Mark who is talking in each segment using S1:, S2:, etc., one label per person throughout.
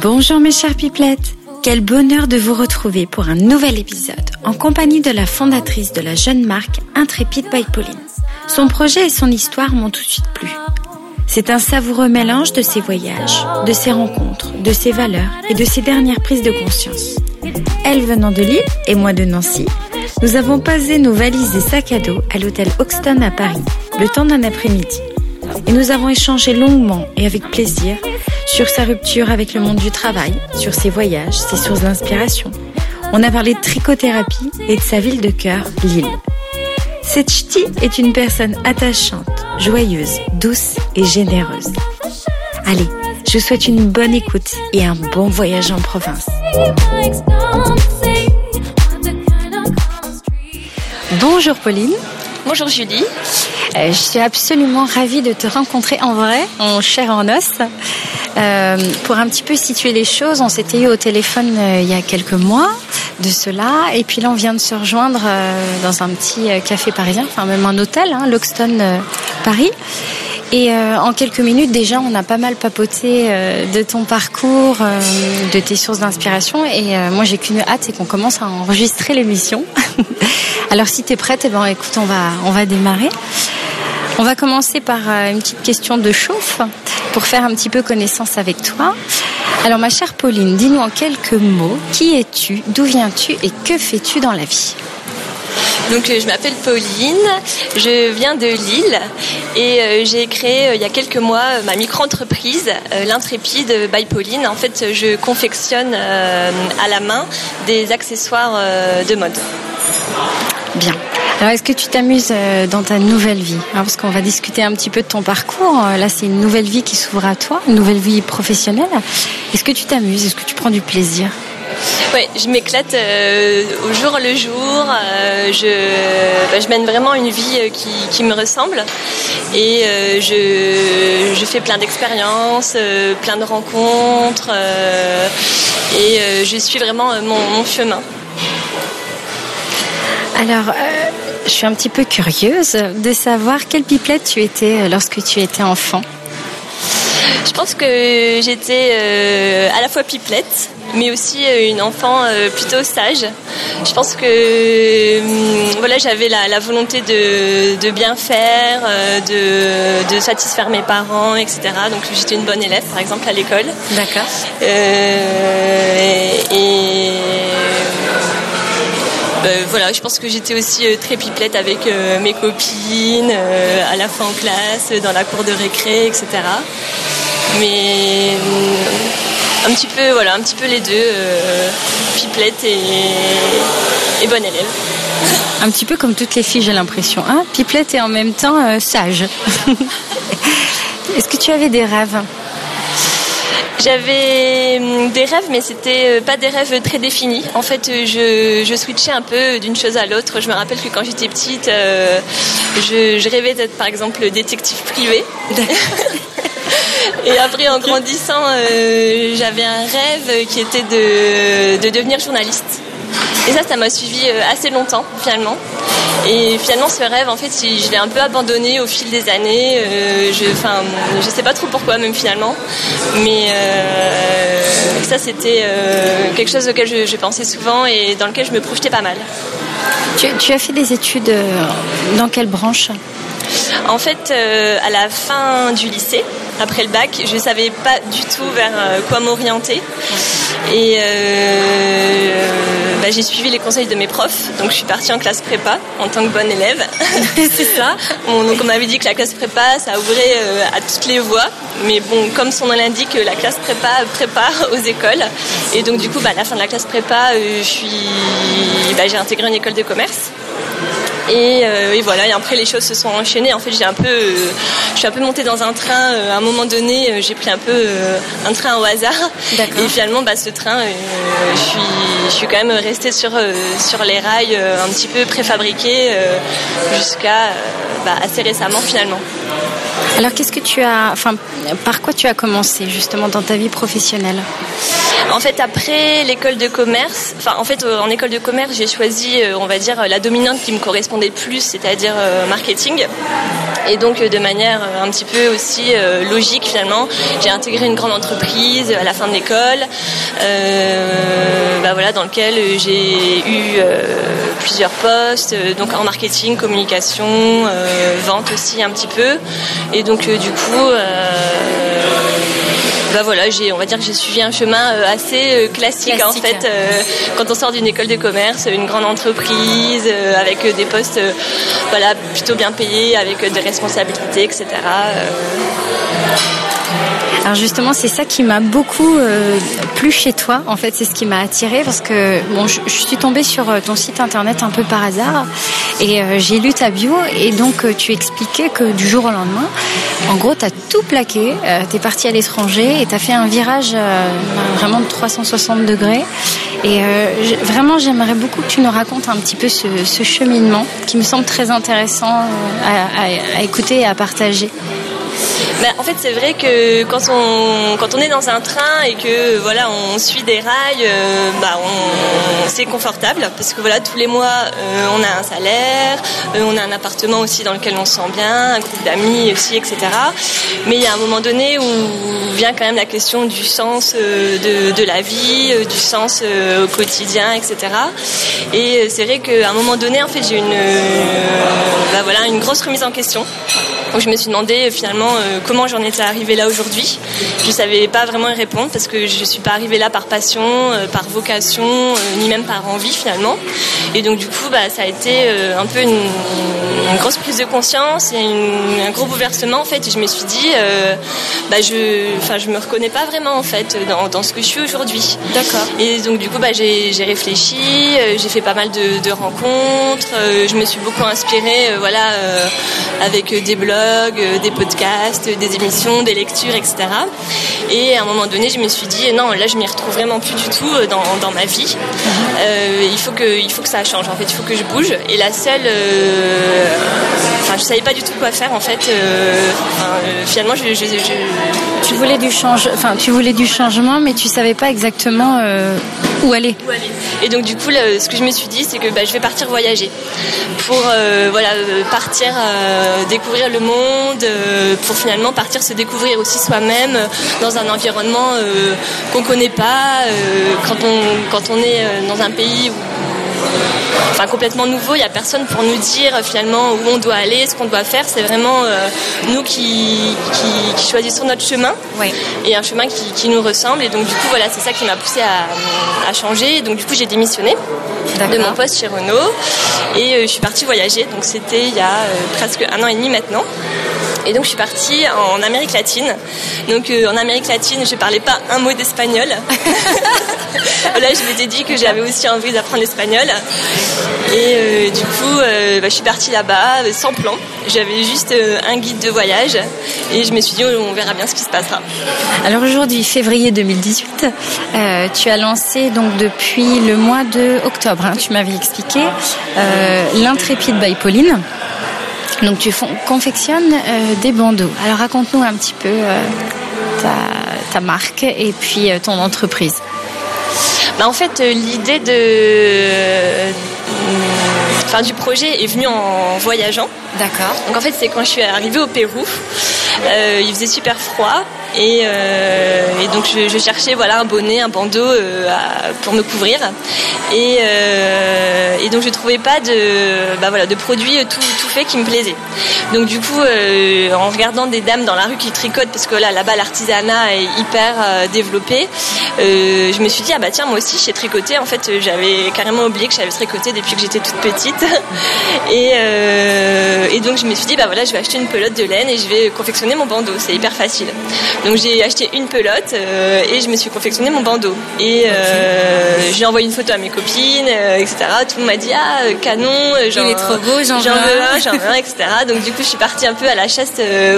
S1: Bonjour mes chers pipelettes. Quel bonheur de vous retrouver pour un nouvel épisode en compagnie de la fondatrice de la jeune marque Intrépide by Pauline. Son projet et son histoire m'ont tout de suite plu. C'est un savoureux mélange de ses voyages, de ses rencontres, de ses valeurs et de ses dernières prises de conscience. Elle venant de Lille et moi de Nancy, nous avons posé nos valises et sacs à dos à l'hôtel Hoxton à Paris, le temps d'un après-midi. Et nous avons échangé longuement et avec plaisir sur sa rupture avec le monde du travail, sur ses voyages, ses sources d'inspiration. On a parlé de trichothérapie et de sa ville de cœur, Lille. Cette ch'ti est une personne attachante, joyeuse, douce et généreuse. Allez, je vous souhaite une bonne écoute et un bon voyage en province. Bonjour Pauline.
S2: Bonjour Julie.
S1: Euh, je suis absolument ravie de te rencontrer en vrai, en chair en os. Euh, pour un petit peu situer les choses, on s'était eu au téléphone euh, il y a quelques mois de cela, et puis là on vient de se rejoindre dans un petit café parisien, enfin même un hôtel, hein, Loxton Paris. Et en quelques minutes déjà, on a pas mal papoté de ton parcours, de tes sources d'inspiration. Et moi, j'ai qu'une hâte, c'est qu'on commence à enregistrer l'émission. Alors, si tu es prête, eh ben, écoute, on va, on va démarrer. On va commencer par euh, une petite question de chauffe pour faire un petit peu connaissance avec toi. Alors ma chère Pauline, dis-nous en quelques mots, qui es-tu, d'où viens-tu et que fais-tu dans la vie?
S2: Donc euh, je m'appelle Pauline, je viens de Lille et euh, j'ai créé il y a quelques mois ma micro-entreprise, l'Intrépide by Pauline. En fait, je confectionne à la main des accessoires de mode.
S1: Bien. Alors, est-ce que tu t'amuses euh, dans ta nouvelle vie? Parce qu'on va discuter un petit peu de ton parcours. Euh, là, c'est une nouvelle vie qui s'ouvre à toi, une nouvelle vie professionnelle. Est-ce que tu t'amuses? Est-ce que tu prends du plaisir?
S2: Oui, je m'éclate euh, au jour le jour. je, bah, je, mène vraiment une vie qui, qui me ressemble et je, je, fais plein d'expériences, plein de rencontres et je suis vraiment mon, mon chemin.
S1: Alors, je suis un petit peu curieuse de savoir quelle pipelette tu étais euh, lorsque tu étais enfant.
S2: Je pense que j'étais euh, à la fois pipelette, mais aussi euh, une enfant plutôt sage. Je pense que voilà, j'avais la, volonté de, bien faire, de, satisfaire mes parents, etc. Donc j'étais une bonne élève, par exemple, à l'école.
S1: D'accord.
S2: et voilà, je pense que j'étais aussi euh, très pipelette avec euh, mes copines, à la fin en classe, dans la cour de récré, etc. Mais un petit peu, voilà, un petit peu les deux, pipelette et, et bonne élève.
S1: Un petit peu comme toutes les filles, j'ai l'impression. Hein Pipelette et en même temps sage. Est-ce que tu avais des rêves?
S2: J'avais hum, des rêves, mais c'était euh, pas des rêves très définis. En fait, euh, je, je switchais un peu d'une chose à l'autre. Je me rappelle que quand j'étais petite, euh, je, rêvais d'être par exemple détective privé. Et après, en grandissant, j'avais un rêve qui était de, de devenir journaliste. Et ça, ça m'a suivi assez longtemps finalement. Et finalement, ce rêve, en fait, je l'ai un peu abandonné au fil des années. Euh, je, enfin, je sais pas trop pourquoi, même finalement. Mais euh, ça, c'était euh, quelque chose auquel je, pensais souvent et dans lequel je me projetais pas mal.
S1: Tu, as fait des études dans quelle branche?
S2: En fait, à la fin du lycée, après le bac, je savais pas du tout vers quoi m'orienter. Et bah, j'ai suivi les conseils de mes profs, donc je suis partie en classe prépa en tant que bonne élève.
S1: c'est ça.
S2: donc on m'avait dit que la classe prépa, ça ouvrait euh, à toutes les voies, mais bon, comme son nom l'indique, la classe prépa prépare aux écoles. Et donc du coup, bah, à la fin de la classe prépa, euh, bah, j'ai intégré une école de commerce. Euh, et, voilà, et après les choses se sont enchaînées. En fait, j'ai un peu, euh, je suis un peu montée dans un train. Euh, à un moment donné, j'ai pris un peu un train au hasard. Et finalement, bah, ce train, je suis, je suis quand même restée sur sur les rails, un petit peu préfabriqué jusqu'à bah, assez récemment finalement.
S1: Alors qu'est-ce que tu as, enfin, par quoi tu as commencé justement dans ta vie professionnelle?
S2: En fait, après l'école de commerce, en fait, euh, en école de commerce, j'ai choisi, euh, on va dire, la dominante qui me correspondait le plus, c'est-à-dire euh, marketing. Et donc, de manière un petit peu aussi logique, finalement, j'ai intégré une grande entreprise à la fin de l'école, bah dans lequel j'ai eu plusieurs postes, donc en marketing, communication, vente aussi un petit peu. Et donc, du coup, bah voilà, j'ai, on va dire que j'ai suivi un chemin euh, assez euh, classique, en fait. Euh, quand on sort d'une école de commerce, une grande entreprise avec des postes, voilà, plutôt bien payés, avec des responsabilités, etc.
S1: Alors justement, c'est ça qui m'a beaucoup euh, plu chez toi. En fait, c'est ce qui m'a attiré parce que je, suis tombée sur euh, ton site internet un peu par hasard et euh, j'ai lu ta bio et donc tu expliquais que du jour au lendemain, en gros, tu as tout plaqué, tu es parti à l'étranger et tu as fait un virage vraiment de 360 degrés. Et vraiment, j'aimerais beaucoup que tu nous racontes un petit peu ce, cheminement qui me semble très intéressant à écouter et à partager.
S2: Bah, en fait, c'est vrai que quand on, quand on est dans un train et que voilà, on suit des rails, euh, bah, c'est confortable parce que voilà, tous les mois, euh, on a un salaire, euh, on a un appartement aussi dans lequel on se sent bien, un groupe d'amis aussi, etc. Mais il y a un moment donné où vient quand même la question du sens de, de la vie, du sens au quotidien, etc. Et c'est vrai qu'à un moment donné, en fait, j'ai une, bah, voilà, une grosse remise en question. Donc je me suis demandé finalement euh, comment j'en étais arrivée là aujourd'hui. Je ne savais pas vraiment y répondre parce que je ne suis pas arrivée là par passion, euh, par vocation, euh, ni même par envie finalement. Et donc du coup, bah, ça a été un peu une, grosse prise de conscience et un gros bouleversement en fait. Et je me suis dit, bah, je, je me reconnais pas vraiment en fait dans, ce que je suis aujourd'hui.
S1: D'accord.
S2: Et donc du coup, bah, j'ai réfléchi, j'ai fait pas mal de, de rencontres, je me suis beaucoup inspirée, voilà, avec des blogs euh, des podcasts, des émissions, des lectures, etc. Et à un moment donné, je me suis dit, non, là, je m'y retrouve vraiment plus du tout euh, dans, dans ma vie. Euh, il, faut que, il faut que ça change, en fait, il faut que je bouge. Et la seule... enfin, je savais pas du tout quoi faire, en fait. finalement, je,
S1: Tu voulais du change... enfin, tu voulais du changement, mais tu savais pas exactement où aller.
S2: Où aller. Et donc, du coup, ce que je me suis dit, c'est que bah, je vais partir voyager pour voilà, partir découvrir le monde euh, pour finalement partir se découvrir aussi soi-même euh, dans un environnement euh, qu'on connaît pas. quand on quand on est dans un pays enfin complètement nouveau. Il n'y a personne pour nous dire finalement où on doit aller, ce qu'on doit faire. C'est vraiment nous qui, choisissons notre chemin et un chemin qui, nous ressemble. Et donc du coup voilà, c'est ça qui m'a poussé à, changer. donc du coup j'ai démissionné de mon poste chez Renault et je suis partie voyager. Donc c'était il y a presque un an et demi maintenant. Et donc je suis partie en Amérique latine. Donc euh, en Amérique latine, je parlais pas un mot d'espagnol. Là, je m'étais dit que j'avais aussi envie d'apprendre l'espagnol. Et euh, du coup, euh, bah, je suis partie là-bas sans plan. J'avais juste un guide de voyage et je me suis dit on verra bien ce qui se passera.
S1: Alors aujourd'hui, février 2018, tu as lancé donc depuis le mois de octobre, hein, tu m'avais expliqué, l'intrépide by Pauline. Donc tu confectionnes euh, des bandeaux. Alors raconte-nous un petit peu euh, ta, marque et puis euh, ton entreprise.
S2: Bah, en fait, l'idée de, enfin, du projet est venue en voyageant.
S1: D'accord.
S2: Donc en fait, c'est quand je suis arrivée au Pérou. Il faisait super froid euh, et, donc je, cherchais voilà un bonnet, un bandeau euh, pour me couvrir. Euh, et, donc je trouvais pas de bah voilà de produits tout, tout fait qui me plaisait. Donc du coup en regardant des dames dans la rue qui tricotent parce que là là-bas l'artisanat est hyper développé, je me suis dit ah bah tiens moi aussi j'ai tricoté. En fait j'avais carrément oublié que j'avais tricoté depuis que j'étais toute petite. Et, et donc je me suis dit bah voilà je vais acheter une pelote de laine et je vais confectionner mon bandeau. C'est hyper facile. Donc j'ai acheté une pelote euh, et je me suis confectionné mon bandeau. Et euh, j'ai envoyé une photo à mes copines, euh, etc. Tout le monde m'a dit ah canon,
S1: genre, il est trop beau, j'en veux
S2: un, j'en veux un, etc. Donc du coup je suis partie un peu à la chasse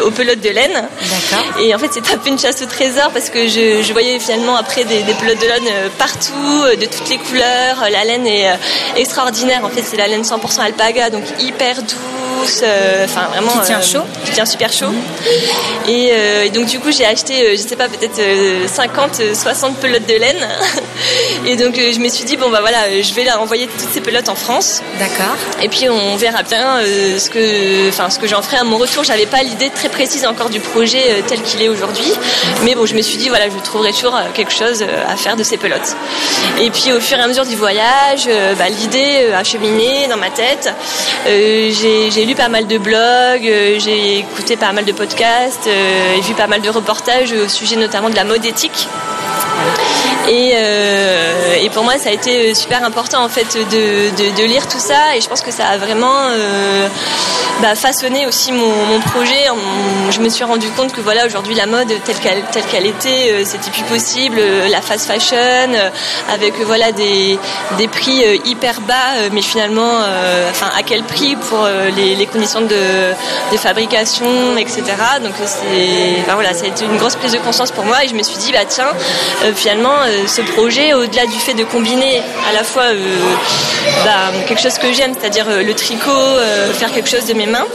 S2: aux pelotes de laine.
S1: D'accord.
S2: Et en fait c'était un peu une chasse au trésor parce que je, voyais finalement après des, pelotes de laine partout, de toutes les couleurs. La laine est extraordinaire. En fait c'est la laine 100% alpaga, donc hyper doux douce, enfin vraiment
S1: qui tient chaud,
S2: qui tient super chaud. Et, donc du coup j'ai acheté, je sais pas peut-être 50, 60 pelotes de laine. et donc je me suis dit bon bah voilà, je vais envoyer toutes ces pelotes en France.
S1: D'accord.
S2: Et puis on verra bien ce que, enfin ce que j'en ferai à mon retour. J'avais pas l'idée très précise encore du projet tel qu'il est aujourd'hui, mais bon je me suis dit voilà je trouverai toujours quelque chose à faire de ces pelotes. Et puis au fur et à mesure du voyage, euh, bah, l'idée a cheminé dans ma tête. Euh, j'ai lu pas mal de blogs, euh, j'ai écouté pas mal de podcasts et vu pas mal de reportages au sujet notamment de la mode éthique. Et, euh, et, pour moi, ça a été super important en fait de, de, lire tout ça. Et je pense que ça a vraiment euh, bah, façonné aussi mon, projet. Je me suis rendu compte que voilà, aujourd'hui, la mode telle qu'elle était, euh, c'était plus possible. La fast fashion, euh, avec voilà des, prix hyper bas, mais finalement, à quel prix pour les, conditions de, fabrication, etc. Donc c'est, voilà, ça a été une grosse prise de conscience pour moi. Et je me suis dit, bah tiens, finalement euh, ce projet, au-delà du fait de combiner à la fois euh, bah, quelque chose que j'aime, c'est-à-dire euh, le tricot, faire quelque chose de mes mains,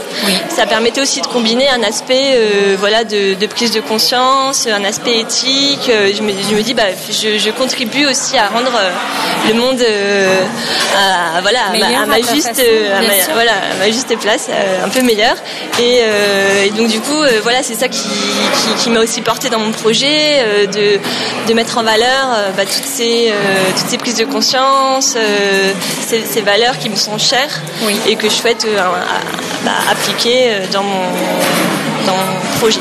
S2: ça permettait aussi de combiner un aspect voilà, de, prise de conscience, un aspect éthique. Je me, je me dis, bah, je, contribue aussi à rendre le monde à, voilà, à ma, juste, voilà, ma juste place, un peu meilleur. Et, donc du coup, voilà, c'est ça qui, qui, m'a aussi porté dans mon projet, de, de mettre en valeur euh, bah, toutes, ces, euh, toutes ces prises de conscience, euh, ces, valeurs qui me sont chères et que je souhaite bah, appliquer dans mon, dans mon projet.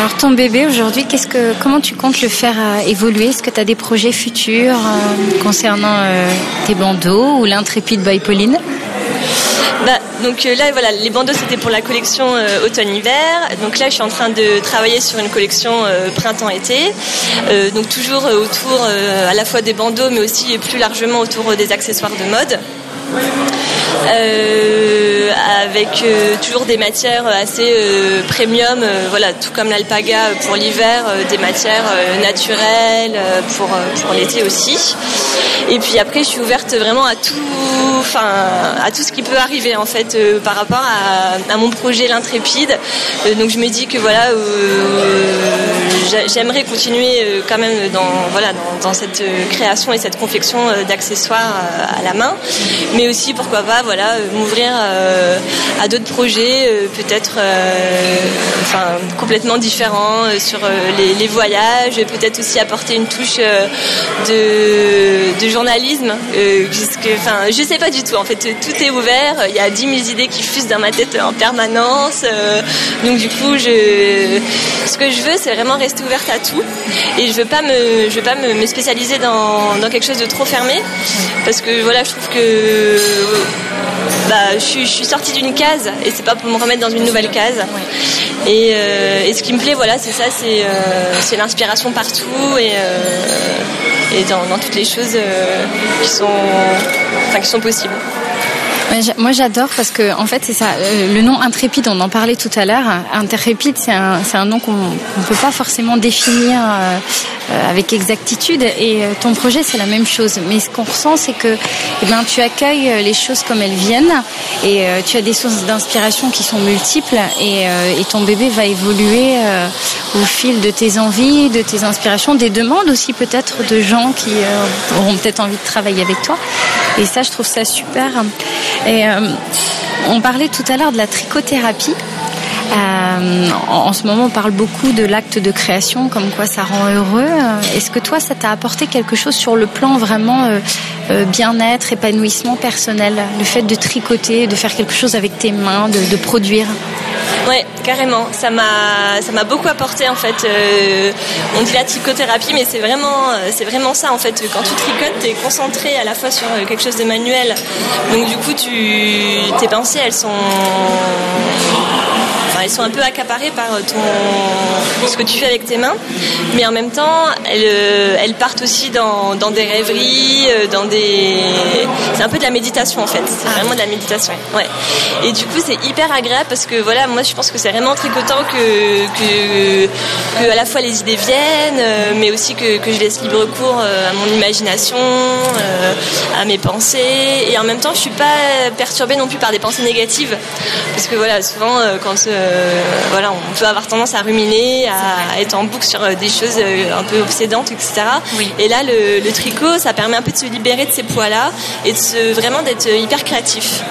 S1: Alors ton bébé aujourd'hui, qu'est-ce que, comment tu comptes le faire évoluer? Est-ce que tu as des projets futurs concernant tes bandeaux ou l'intrépide by Pauline?
S2: Bah, donc euh, là, voilà, les bandeaux c'était pour la collection euh, automne-hiver. Donc là, je suis en train de travailler sur une collection euh, printemps-été. donc toujours autour à la fois des bandeaux, mais aussi plus largement autour des accessoires de mode. Euh, avec euh, toujours des matières assez euh, premium, voilà, tout comme l'alpaga pour l'hiver, des matières naturelles pour, l'été aussi. Et puis après, je suis ouverte vraiment à tout, enfin, à tout ce qui peut arriver en fait par rapport à, mon projet l'intrépide. donc je me dis que voilà, j'aimerais continuer quand même dans voilà dans cette création et cette confection d'accessoires à la main, mais aussi pourquoi pas voilà m'ouvrir euh, à d'autres projets euh, peut-être euh, enfin complètement différents sur les, voyages peut-être aussi apporter une touche de, journalisme puisque enfin je sais pas du tout en fait tout est ouvert il y a 10 000 idées qui fusent dans ma tête en permanence donc du coup je ce que je veux c'est vraiment rester ouverte à tout et je veux pas me je veux pas me, spécialiser dans, dans quelque chose de trop fermé parce que voilà je trouve que bah, je, suis, sortie d'une case et c'est pas pour me remettre dans une nouvelle case. Euh, et, ce qui me plaît, voilà, c'est ça, c'est euh, l'inspiration partout et, euh, et dans, toutes les choses qui sont, enfin, qui sont possibles.
S1: Moi j'adore parce que en fait c'est ça. Euh, le nom intrépide, on en parlait tout à l'heure. Intrépide, c'est un, un nom qu'on ne peut pas forcément définir euh, euh, avec exactitude. Et ton projet c'est la même chose. Mais ce qu'on ressent, c'est que eh ben, tu accueilles les choses comme elles viennent et tu as des sources d'inspiration qui sont multiples et, et ton bébé va évoluer au fil de tes envies, de tes inspirations, des demandes aussi peut-être de gens qui auront peut-être envie de travailler avec toi. Et ça, je trouve ça super. Et euh, on parlait tout à l'heure de la trichothérapie. Euh, en, ce moment, on parle beaucoup de l'acte de création, comme quoi ça rend heureux. Est-ce que toi, ça t'a apporté quelque chose sur le plan vraiment euh, bien-être, épanouissement personnel, le fait de tricoter, de faire quelque chose avec tes mains, de produire?
S2: Ouais, carrément. Ça m'a, beaucoup apporté en fait. Euh, on dit la trichothérapie, mais c'est vraiment, euh, c'est vraiment ça en fait. Quand tu tricotes, tu es concentré à la fois sur euh, quelque chose de manuel. Donc du coup, tu, tes pensées, elles sont elles sont un peu accaparées par ton, ce que tu fais avec tes mains, mais en même temps, elles, elles partent aussi dans, des rêveries, dans des. C'est un peu de la méditation en fait. C'est vraiment de la méditation. Ouais. Et du coup, c'est hyper agréable parce que voilà, moi, je pense que c'est vraiment tricotant que, que, que, à la fois les idées viennent, mais aussi que, que je laisse libre cours à mon imagination, à mes pensées, et en même temps, je suis pas perturbée non plus par des pensées négatives, parce que voilà, souvent, quand voilà, on peut avoir tendance à ruminer, à être en boucle sur des choses un peu obsédantes, etc. Et là, le, le, tricot, ça permet un peu de se libérer de ces poids-là et de se, vraiment d'être hyper créatif.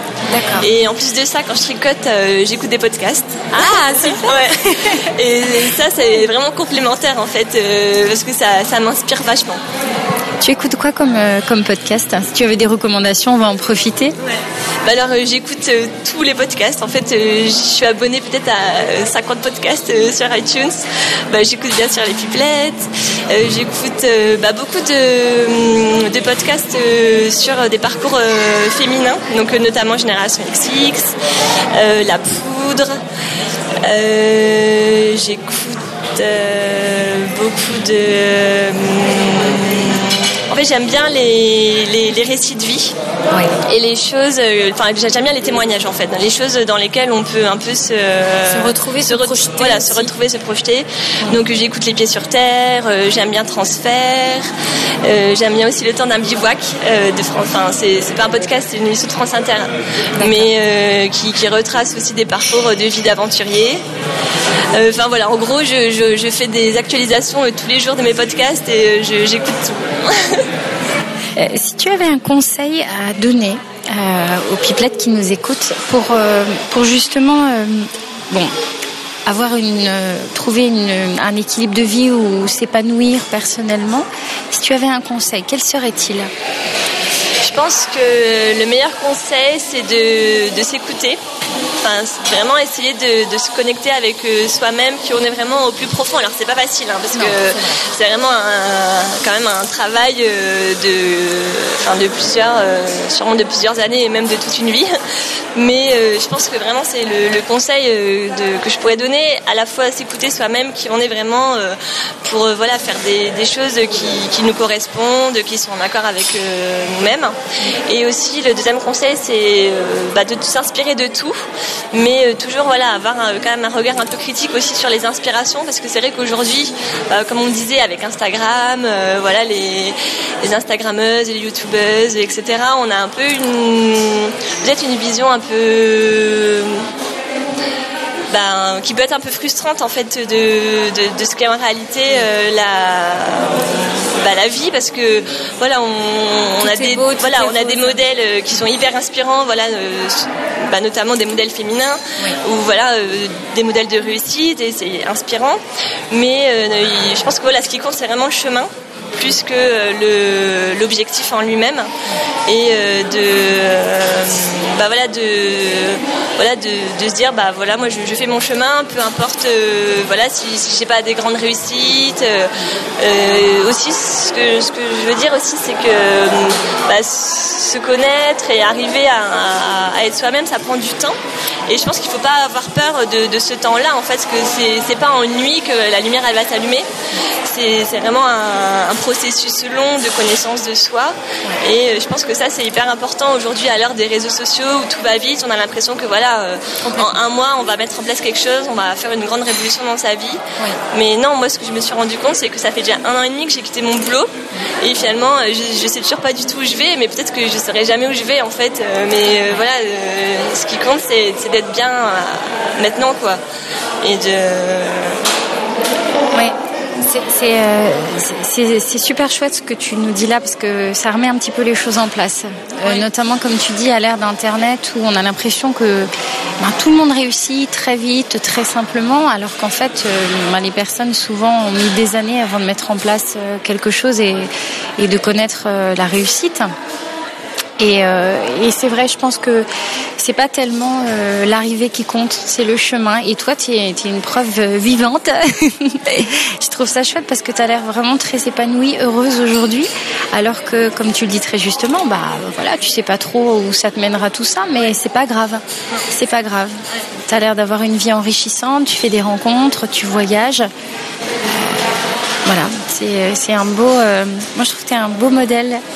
S2: Et en plus de ça, quand je tricote, j'écoute des podcasts.
S1: Ah, super
S2: ouais. Et ça, c'est vraiment complémentaire en fait, parce que ça, ça m'inspire vachement.
S1: Tu écoutes quoi comme, euh, comme podcast Si tu avais des recommandations, on va en profiter.
S2: Bah alors euh, j'écoute euh, tous les podcasts. En fait, je suis abonnée peut-être à 50 podcasts sur iTunes. Bah, j'écoute bien sûr les pipelettes. j'écoute bah, beaucoup de, de podcasts sur des parcours féminins, donc notamment Génération XX, La Poudre. j'écoute beaucoup de en fait, j'aime bien les, les, récits de vie et les choses. Euh, enfin, j'aime bien les témoignages en fait, les choses dans lesquelles on peut un peu se,
S1: se retrouver, se, projeter.
S2: Voilà, se retrouver, se projeter. Donc, j'écoute les pieds sur terre. Euh, j'aime bien transfert. Euh, j'aime bien aussi le temps d'un bivouac de France. Enfin, c'est pas un podcast, c'est une émission de France Inter, mais qui, qui, retrace aussi des parcours de vie d'aventurier. Enfin voilà, en gros, je, je, je, fais des actualisations tous les jours de mes podcasts et j'écoute tout.
S1: Euh, si tu avais un conseil à donner euh, aux pipelettes qui nous écoutent pour, euh, justement avoir une, trouver une, un équilibre de vie ou s'épanouir personnellement, si tu avais un conseil, quel serait-il?
S2: Je pense que le meilleur conseil, c'est de s'écouter Enfin, vraiment essayer de, se connecter avec euh, soi-même, qui on est vraiment au plus profond. Alors c'est pas facile, hein, parce que c'est vraiment quand même un travail euh, de, de plusieurs, euh, sûrement de plusieurs années et même de toute une vie. Mais je pense que vraiment c'est le, conseil que je pourrais donner, à la fois s'écouter soi-même, qui on est vraiment pour voilà faire des, choses qui, nous correspondent, qui sont en accord avec nous-mêmes. Et aussi le deuxième conseil, c'est bah, de s'inspirer de tout mais euh, toujours voilà avoir quand même un regard un peu critique aussi sur les inspirations parce que c'est vrai qu'aujourd'hui euh, comme on disait avec Instagram euh, voilà les, les Instagrammeuses les YouTubeuses etc on a un peu une peut-être une vision un peu ben, qui peut être un peu frustrante en fait de, de, de ce qu'est en réalité la bah, la vie parce que voilà on, a des voilà on a des modèles euh, qui sont hyper inspirants voilà euh, bah, notamment des modèles féminins ou voilà euh, des modèles de réussite et c'est inspirant. Mais je pense que voilà ce qui compte c'est vraiment le chemin plus que l'objectif en lui-même et de bah voilà de voilà de, se dire bah voilà moi je, fais mon chemin peu importe voilà si, si j'ai pas des grandes réussites aussi ce que, ce que je veux dire aussi, c'est que bah, se connaître et arriver à, être soi-même, ça prend du temps. Et je pense qu'il faut pas avoir peur de, ce temps-là, en fait, parce que c'est pas en nuit que la lumière elle va s'allumer. C'est vraiment un, processus long de connaissance de soi. Et je pense que ça, c'est hyper important aujourd'hui à l'heure des réseaux sociaux où tout va vite. On a l'impression que voilà, euh, en un mois, on va mettre en place quelque chose, on va faire une grande révolution dans sa vie. Mais non, moi, ce que je me suis rendu compte, c'est que ça fait déjà un an et demi que j'ai quitté mon boulot. Et finalement, euh, je, je sais toujours pas du tout où je vais, mais peut-être que je saurai jamais où je vais en fait. Euh, mais euh, voilà, ce qui compte, c'est d'être bien maintenant, quoi. Et de.
S1: Euh, c'est super chouette ce que tu nous dis là parce que ça remet un petit peu les choses en place. Euh, notamment comme tu dis à l'ère d'Internet où on a l'impression que ben, tout le monde réussit très vite, très simplement, alors qu'en fait euh, ben, les personnes souvent ont mis des années avant de mettre en place quelque chose et, et de connaître la réussite. Et, et c'est vrai, je pense que c'est pas tellement l'arrivée qui compte, c'est le chemin. Et toi, tu es, une preuve vivante. je trouve ça chouette parce que tu as l'air vraiment très épanouie, heureuse aujourd'hui. Alors que, comme tu le dis très justement, bah voilà, tu sais pas trop où ça te mènera tout ça, mais c'est pas grave. C'est pas grave. Tu as l'air d'avoir une vie enrichissante, tu fais des rencontres, tu voyages. Voilà, c'est un beau. Euh, moi, je trouve que tu es un beau modèle.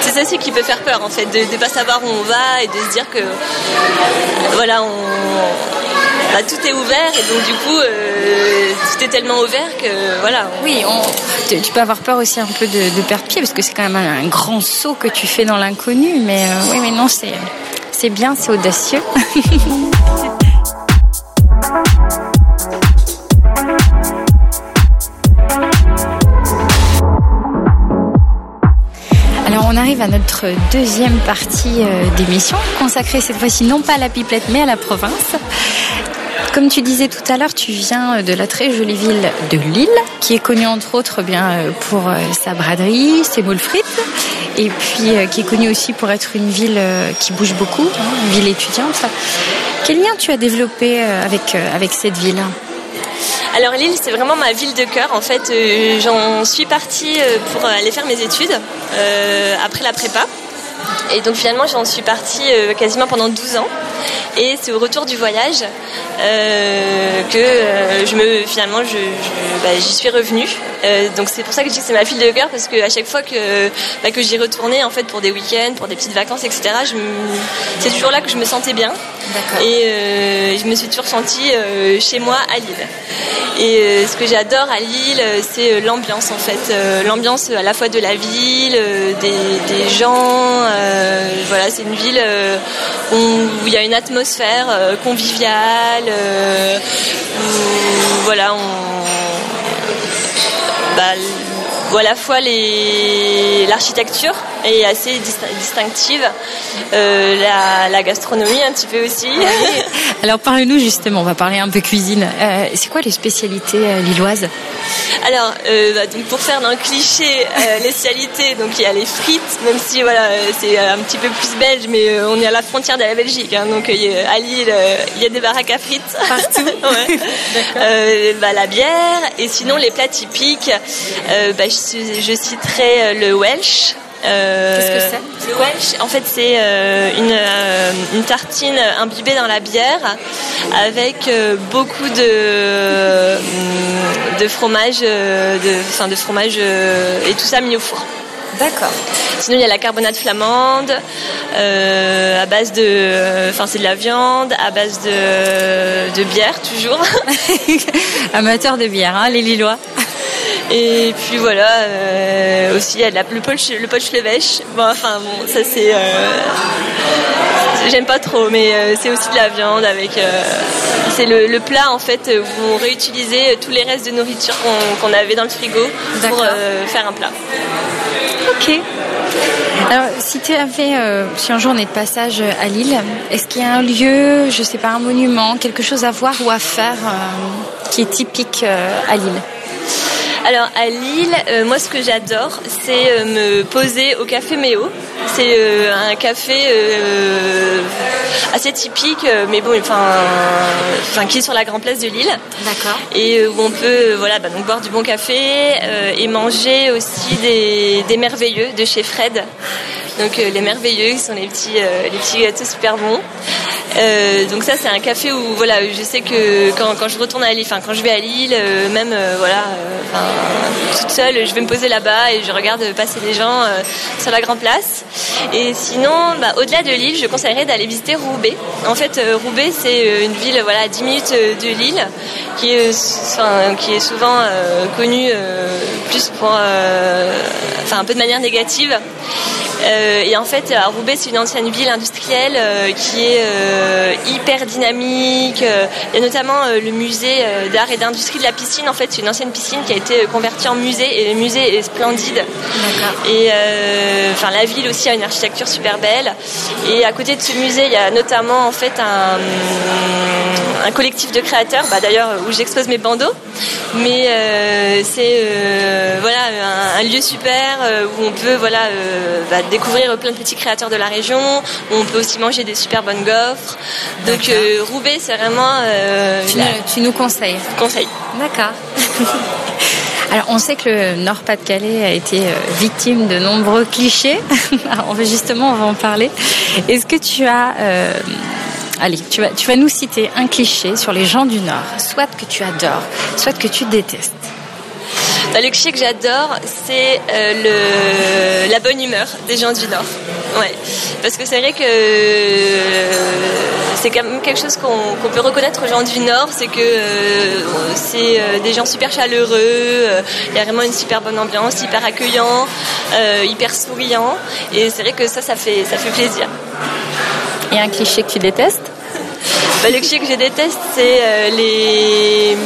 S2: c'est ça, c'est qui peut faire peur en fait, de ne pas savoir où on va et de se dire que voilà, on, bah, tout est ouvert et donc du coup euh, tout est tellement ouvert que voilà.
S1: Oui, tu, peux avoir peur aussi un peu de, perdre pied parce que c'est quand même un, grand saut que tu fais dans l'inconnu, mais euh, oui, mais non, c'est c'est bien, c'est audacieux. à notre deuxième partie euh, d'émission, consacrée cette fois-ci non pas à la pipelette mais à la province. Comme tu disais tout à l'heure, tu viens de la très jolie ville de Lille, qui est connue entre autres bien euh, pour euh, sa braderie, ses moules frites, et puis euh, qui est connue aussi pour être une ville qui bouge beaucoup, hein, une ville étudiante. Quel lien tu as développé avec cette ville?
S2: Alors Lille, c'est vraiment ma ville de cœur. En fait, j'en suis partie pour aller faire mes études après la prépa. Et donc finalement, j'en suis partie quasiment pendant 12 ans. Et c'est au retour du voyage euh, que euh, je me finalement je, bah, j'y suis revenue. Euh, donc c'est pour ça que je dis que c'est ma fille de cœur parce qu'à chaque fois que bah, que j'y retournais en fait pour des week-ends, pour des petites vacances, etc. C'est toujours là que je me sentais bien. Et je me suis toujours sentie chez moi à Lille. Et ce que j'adore à Lille, c'est l'ambiance en fait, l'ambiance à la fois de la ville, des, des gens. Voilà, c'est une ville où il y a une atmosphère conviviale euh, voilà, on, bah, à la fois l'architecture est assez distinctive, euh, la, gastronomie un petit peu aussi.
S1: Alors parle-nous justement, on va parler un peu cuisine. Euh, c'est quoi les spécialités lilloises?
S2: Alors, euh, bah, donc pour faire le cliché euh, les spécialités, donc il y a les frites, même si voilà c'est un petit peu plus belge, mais euh, on est à la frontière de la Belgique, hein, donc à Lille il y a des baraques à frites
S1: partout.
S2: bah, la bière et sinon les plats typiques, bah, je, je, citerai le Welsh.
S1: Qu'est-ce que c'est
S2: Le Welsh, en fait, c'est euh, une, euh, une, tartine imbibée dans la bière avec euh, beaucoup de, de fromage, de, enfin, de fromage et tout ça mis au four.
S1: D'accord.
S2: Sinon, il y a la carbonate flamande à base de, enfin, c'est de la viande à base de, de bière toujours.
S1: Amateur de bière, hein, les Lillois.
S2: Et puis voilà, euh, aussi il y a le poche, le poche levèche. Bon, enfin bon, ça c'est, euh, j'aime pas trop, mais euh, c'est aussi de la viande avec. c'est le, plat en fait où on réutilisait tous les restes de nourriture qu'on avait dans le frigo pour faire un plat.
S1: Ok. Alors, si tu avais, si un jour on est de passage à Lille, est-ce qu'il y a un lieu, je sais pas, un monument, quelque chose à voir ou à faire qui est typique à Lille?
S2: Alors à Lille, euh, moi ce que j'adore, c'est euh, me poser au café Méo. C'est euh, un café assez typique, mais bon, enfin, qui est sur la grande place de Lille.
S1: D'accord.
S2: Et où on peut, voilà, bah, donc boire du bon café et manger aussi des, des merveilleux de chez Fred. Donc les merveilleux, qui sont les petits, les petits gâteaux super bons. Euh, donc ça c'est un café où voilà je sais que quand, je retourne à Lille, enfin quand je vais à Lille, euh, même euh, voilà, toute seule, je vais me poser là-bas et je regarde passer des gens sur la grande place. Et sinon, bah, au-delà de Lille, je conseillerais d'aller visiter Roubaix. En fait, Roubaix c'est une ville voilà à 10 minutes de Lille qui est, qui est souvent connue plus pour, enfin un peu de manière négative. Et en fait, à Roubaix, c'est une ancienne ville industrielle qui est euh, hyper dynamique. Euh, il y a notamment euh, le musée d'art et d'industrie de la piscine. En fait, c'est une ancienne piscine qui a été convertie en musée et le musée est splendide. Et enfin, la ville aussi a une architecture super belle. Et à côté de ce musée, il y a notamment en fait un, un collectif de créateurs, bah, d'ailleurs où j'expose mes bandeaux. Mais c'est voilà un, lieu super où on peut voilà bah, découvrir plein de petits créateurs de la région. On peut aussi manger des super bonnes gaufres. Donc Roubaix, c'est vraiment.
S1: Tu, tu, nous conseilles.
S2: Conseil.
S1: D'accord. Alors, on sait que le Nord-Pas-de-Calais a été euh, victime de nombreux clichés. Alors, justement, on va en parler. Est-ce que tu as... Euh, allez, tu vas, tu vas nous citer un cliché sur les gens du Nord, soit que tu adores, soit que tu détestes?
S2: Bah, le cliché que j'adore, c'est euh, le, la bonne humeur des gens du Nord. Ouais. Parce que c'est vrai que c'est quand même quelque chose qu'on peut reconnaître aux gens du Nord, c'est que euh, c'est euh, des gens super chaleureux, il y a vraiment une super bonne ambiance, hyper accueillant, hyper souriant. Et c'est vrai que ça, ça fait, ça fait plaisir.
S1: Et un cliché que tu détestes?
S2: Bah, le cliché que je déteste, c'est euh, les...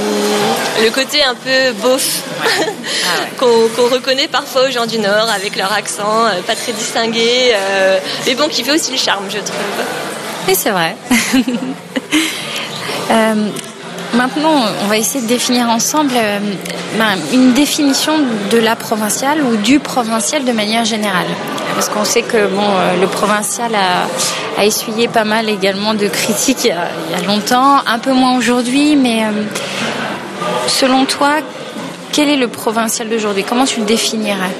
S2: le côté un peu beauf ah qu'on reconnaît parfois aux gens du Nord avec leur accent, euh, pas très distingué, euh, mais bon, qui fait aussi le charme, je trouve.
S1: Oui, c'est vrai. Maintenant, on va essayer de définir ensemble ben, une définition de la provinciale ou du provincial de manière générale. Parce qu'on sait que bon, le provincial a, a essuyé pas mal également de critiques il y a, longtemps, un peu moins aujourd'hui, mais euh, selon toi, quel est le provincial d'aujourd'hui? Comment tu le définirais?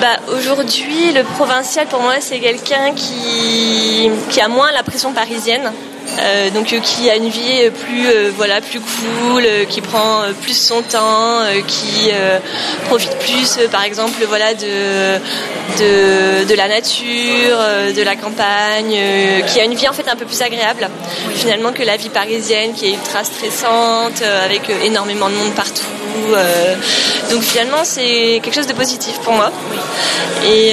S2: Bah, Aujourd'hui, le provincial, pour moi, c'est quelqu'un qui, qui a moins la pression parisienne. Euh, donc euh, qui a une vie plus euh, voilà plus cool, qui prend plus son temps, qui profite plus par exemple voilà de, de, de la nature, de la campagne, qui a une vie en fait un peu plus agréable finalement que la vie parisienne qui est ultra stressante avec énormément de monde partout. Donc finalement c'est quelque chose de positif pour moi. Et,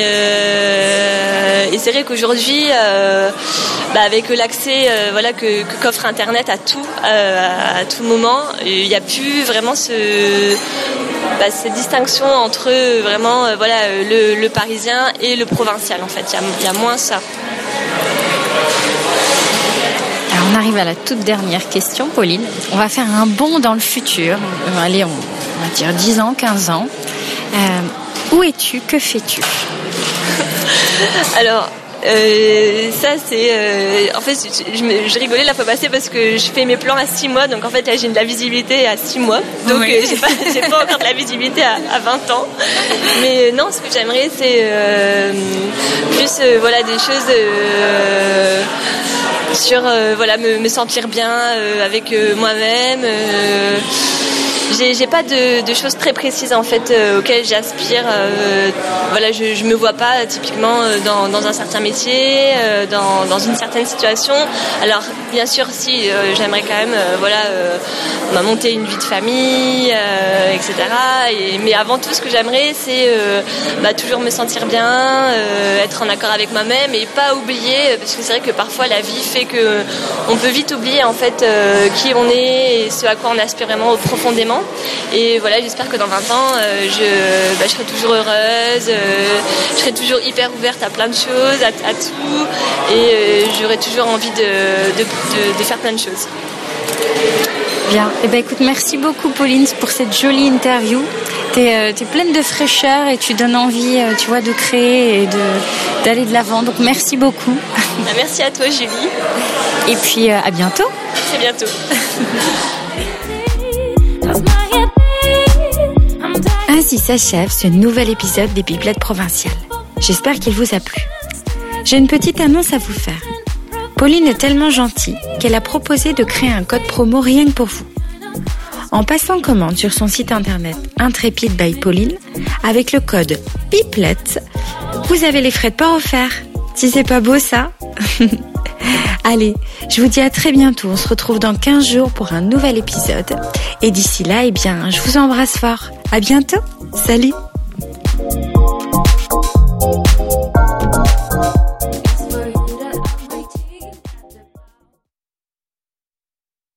S2: et c'est vrai qu'aujourd'hui bah, avec l'accès voilà que qu'offre Internet à tout, euh, à tout moment. Il n'y a plus vraiment bah, cette distinction entre vraiment euh, voilà le, parisien et le provincial en fait. Il y, a, moins ça.
S1: Alors on arrive à la toute dernière question, Pauline. On va faire un bond dans le futur. Euh, allez, on, va dire 10 ans, 15 ans. où es-tu? Que fais-tu?
S2: Alors, euh, ça c'est euh, en fait je, je, rigolais la fois passée parce que je fais mes plans à 6 mois. Donc en fait j'ai de la visibilité à 6 mois. Donc euh, j'ai pas, pas encore de la visibilité à, à 20 ans. Mais non ce que j'aimerais c'est plus voilà des choses sur voilà me, me, sentir bien avec moi-même j'ai pas de, choses très précises en fait euh, auxquelles j'aspire. Euh, voilà, je, je me vois pas typiquement euh, dans, un certain métier, dans, une certaine situation. Alors bien sûr, si j'aimerais quand même, voilà, monter une vie de famille, etc. Et, mais avant tout, ce que j'aimerais, c'est bah, toujours me sentir bien, être en accord avec moi-même et pas oublier, parce que c'est vrai que parfois la vie fait que on peut vite oublier en fait qui on est et ce à quoi on aspire vraiment profondément. Et voilà, j'espère que dans 20 ans, euh, bah, je, serai toujours heureuse, euh, je serai toujours hyper ouverte à plein de choses, à, tout, et euh, j'aurai toujours envie de, faire plein de choses.
S1: Bien. Eh ben, écoute, merci beaucoup, Pauline, pour cette jolie interview. Tu es, pleine de fraîcheur et tu donnes envie, tu vois, de créer et d'aller de l'avant. Donc, merci beaucoup.
S2: Bah, merci à toi, Julie.
S1: Et puis, à bientôt.
S2: C'est bientôt.
S1: Ainsi s'achève ce nouvel épisode des Pipelettes provinciales. J'espère qu'il vous a plu. J'ai une petite annonce à vous faire. Pauline est tellement gentille qu'elle a proposé de créer un code promo rien que pour vous. En passant commande sur son site internet Intrépide by Pauline, avec le code PIPLETTE, vous avez les frais de port offerts. Si c'est pas beau ça Allez, je vous dis à très bientôt. On se retrouve dans 15 jours pour un nouvel épisode. Et d'ici là, eh bien, je vous embrasse fort. À bientôt. Salut.